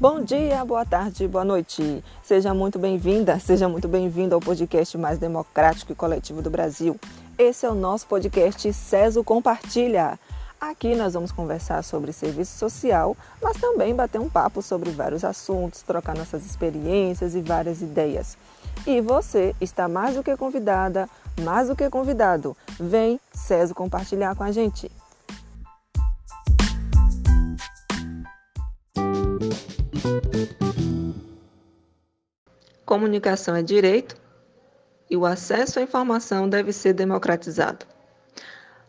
Bom dia, boa tarde, boa noite. Seja muito bem-vinda, seja muito bem-vindo ao podcast mais democrático e coletivo do Brasil. Esse é o nosso podcast CESO Compartilha. Aqui nós vamos conversar sobre serviço social, mas também bater um papo sobre vários assuntos, trocar nossas experiências e várias ideias. E você está mais do que convidada, mais do que convidado. Vem, CESO, compartilhar com a gente. Comunicação é direito e o acesso à informação deve ser democratizado.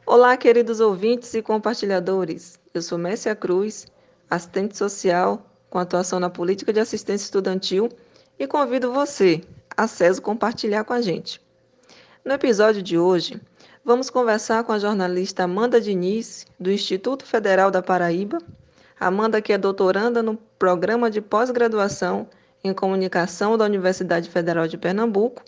Olá, queridos ouvintes e compartilhadores. Eu sou Messia Cruz, assistente social com atuação na política de assistência estudantil e convido você a compartilhar com a gente. No episódio de hoje, vamos conversar com a jornalista Amanda Diniz, do Instituto Federal da Paraíba. Amanda, que é doutoranda no programa de pós-graduação em Comunicação da Universidade Federal de Pernambuco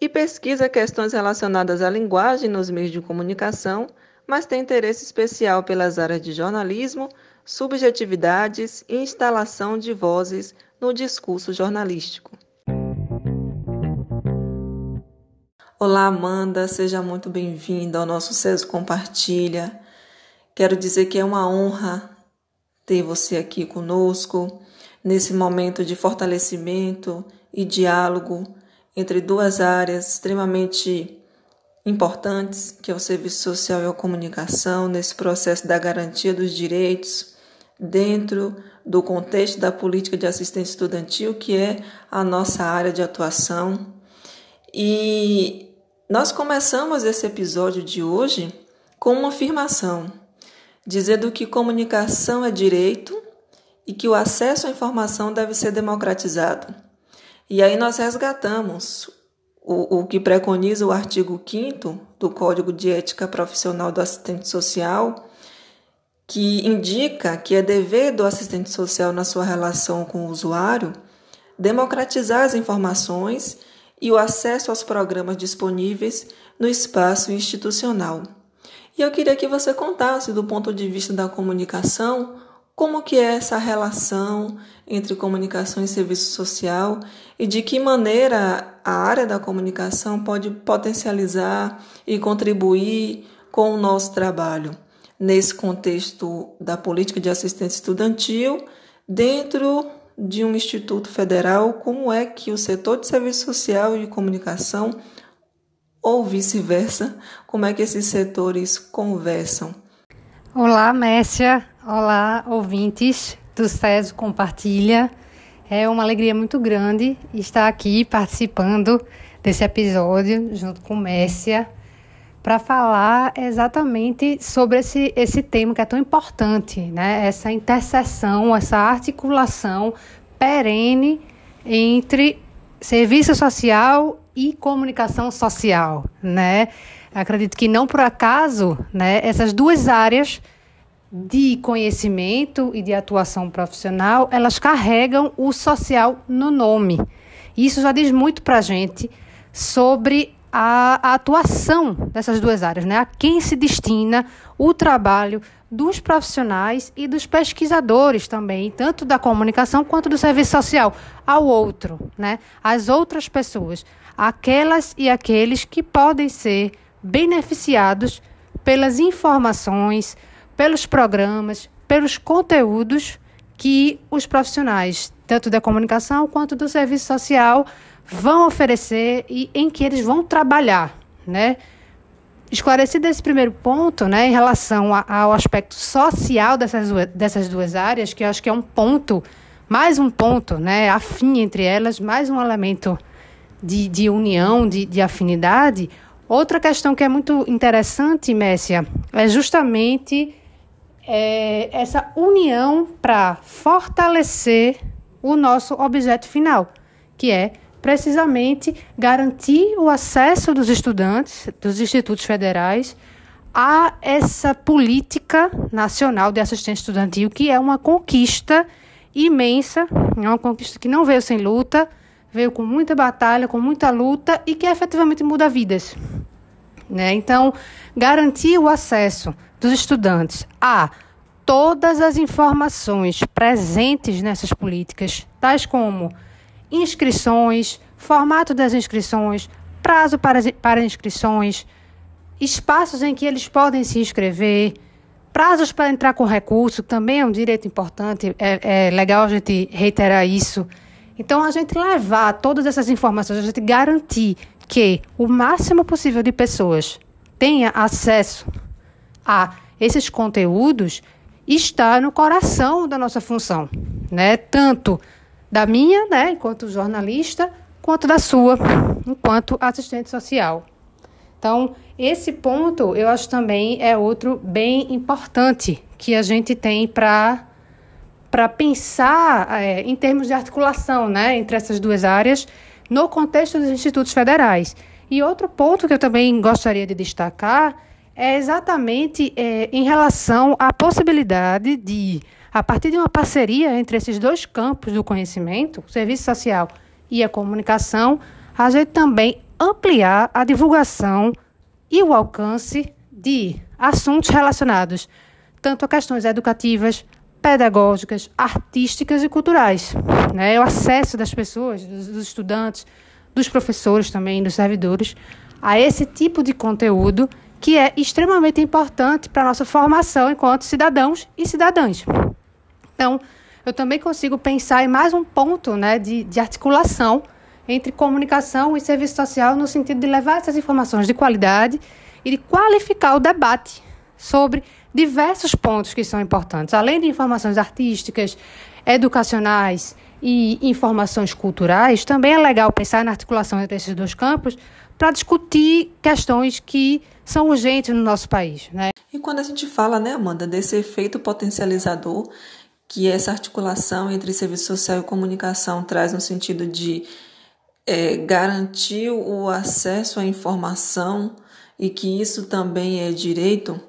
e pesquisa questões relacionadas à linguagem nos meios de comunicação, mas tem interesse especial pelas áreas de jornalismo, subjetividades e instalação de vozes no discurso jornalístico. Olá, Amanda, seja muito bem-vinda ao nosso CESO Compartilha. Quero dizer que é uma honra ter você aqui conosco nesse momento de fortalecimento e diálogo entre duas áreas extremamente importantes, que é o serviço social e a comunicação, nesse processo da garantia dos direitos dentro do contexto da política de assistência estudantil, que é a nossa área de atuação. E nós começamos esse episódio de hoje com uma afirmação, dizendo que comunicação é direito e que o acesso à informação deve ser democratizado. E aí nós resgatamos o, o que preconiza o artigo 5 do Código de Ética Profissional do Assistente Social, que indica que é dever do assistente social na sua relação com o usuário democratizar as informações e o acesso aos programas disponíveis no espaço institucional. E eu queria que você contasse, do ponto de vista da comunicação, como que é essa relação entre comunicação e serviço social e de que maneira a área da comunicação pode potencializar e contribuir com o nosso trabalho nesse contexto da política de assistência estudantil dentro de um instituto federal, como é que o setor de serviço social e comunicação ou vice-versa, como é que esses setores conversam? Olá, Messia. Olá, ouvintes do SESO Compartilha. É uma alegria muito grande estar aqui participando desse episódio junto com Messia para falar exatamente sobre esse, esse tema que é tão importante, né? Essa interseção, essa articulação perene entre serviço social e comunicação social, né? Acredito que não por acaso, né, essas duas áreas de conhecimento e de atuação profissional, elas carregam o social no nome. Isso já diz muito para a gente sobre a, a, atuação dessas duas áreas, né? A quem se destina o trabalho dos profissionais e dos pesquisadores também, tanto da comunicação quanto do serviço social, ao outro, né? As outras pessoas, aquelas e aqueles que podem ser beneficiados pelas informações, pelos programas, pelos conteúdos que os profissionais, tanto da comunicação quanto do serviço social, vão oferecer e em que eles vão trabalhar, né? Esclarecido esse primeiro ponto, né, em relação a, ao aspecto social dessas, dessas duas áreas, que eu acho que é um ponto, mais um ponto, né, afim entre elas, mais um elemento de, de união, de, de afinidade. Outra questão que é muito interessante, Messia, é justamente é, essa união para fortalecer o nosso objeto final, que é precisamente garantir o acesso dos estudantes dos institutos federais a essa política nacional de assistência estudantil, que é uma conquista imensa, é uma conquista que não veio sem luta, veio com muita batalha, com muita luta e que efetivamente muda vidas. Né? Então, garantir o acesso dos estudantes a todas as informações presentes nessas políticas, tais como inscrições, formato das inscrições, prazo para, para inscrições, espaços em que eles podem se inscrever, prazos para entrar com recurso, também é um direito importante, é, é legal a gente reiterar isso. Então, a gente levar todas essas informações, a gente garantir que o máximo possível de pessoas tenha acesso a esses conteúdos está no coração da nossa função, né? Tanto da minha, né, enquanto jornalista, quanto da sua, enquanto assistente social. Então, esse ponto eu acho também é outro bem importante que a gente tem para para pensar é, em termos de articulação né, entre essas duas áreas no contexto dos institutos federais. E outro ponto que eu também gostaria de destacar é exatamente é, em relação à possibilidade de, a partir de uma parceria entre esses dois campos do conhecimento, o serviço social e a comunicação, a gente também ampliar a divulgação e o alcance de assuntos relacionados tanto a questões educativas, pedagógicas, artísticas e culturais. Né? O acesso das pessoas, dos, dos estudantes, dos professores também, dos servidores, a esse tipo de conteúdo que é extremamente importante para a nossa formação enquanto cidadãos e cidadãs. Então, eu também consigo pensar em mais um ponto né, de, de articulação entre comunicação e serviço social no sentido de levar essas informações de qualidade e de qualificar o debate sobre diversos pontos que são importantes, além de informações artísticas, educacionais e informações culturais, também é legal pensar na articulação entre esses dois campos para discutir questões que são urgentes no nosso país. Né? E quando a gente fala, né, Amanda, desse efeito potencializador que essa articulação entre serviço social e comunicação traz no sentido de é, garantir o acesso à informação e que isso também é direito,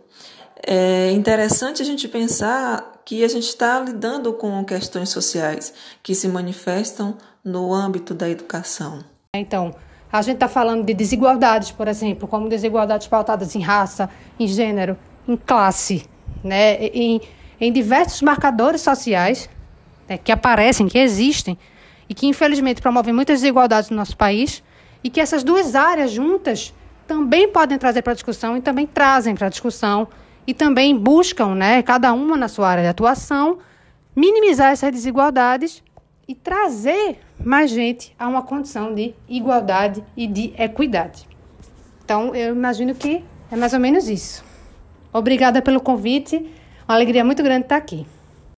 é interessante a gente pensar que a gente está lidando com questões sociais que se manifestam no âmbito da educação. Então, a gente está falando de desigualdades, por exemplo, como desigualdades pautadas em raça, em gênero, em classe, né? em, em diversos marcadores sociais né, que aparecem, que existem e que infelizmente promovem muitas desigualdades no nosso país e que essas duas áreas juntas também podem trazer para discussão e também trazem para discussão e também buscam, né, cada uma na sua área de atuação, minimizar essas desigualdades e trazer mais gente a uma condição de igualdade e de equidade. Então, eu imagino que é mais ou menos isso. Obrigada pelo convite, uma alegria muito grande estar aqui.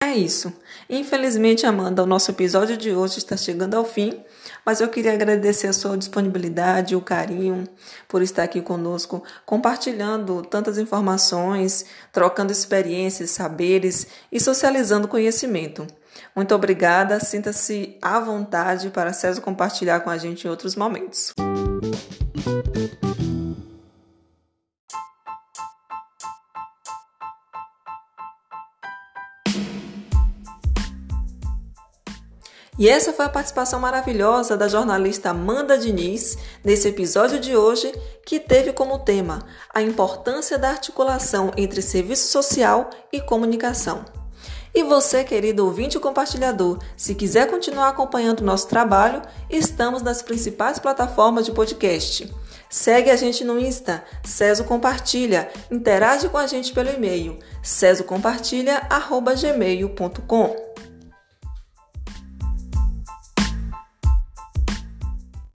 É isso. Infelizmente, Amanda, o nosso episódio de hoje está chegando ao fim, mas eu queria agradecer a sua disponibilidade, o carinho por estar aqui conosco, compartilhando tantas informações, trocando experiências, saberes e socializando conhecimento. Muito obrigada, sinta-se à vontade para César compartilhar com a gente em outros momentos. E essa foi a participação maravilhosa da jornalista Amanda Diniz nesse episódio de hoje, que teve como tema a importância da articulação entre serviço social e comunicação. E você, querido ouvinte e compartilhador, se quiser continuar acompanhando nosso trabalho, estamos nas principais plataformas de podcast. Segue a gente no Insta, Ceso Compartilha, interage com a gente pelo e-mail cesocompartilha.gmail.com.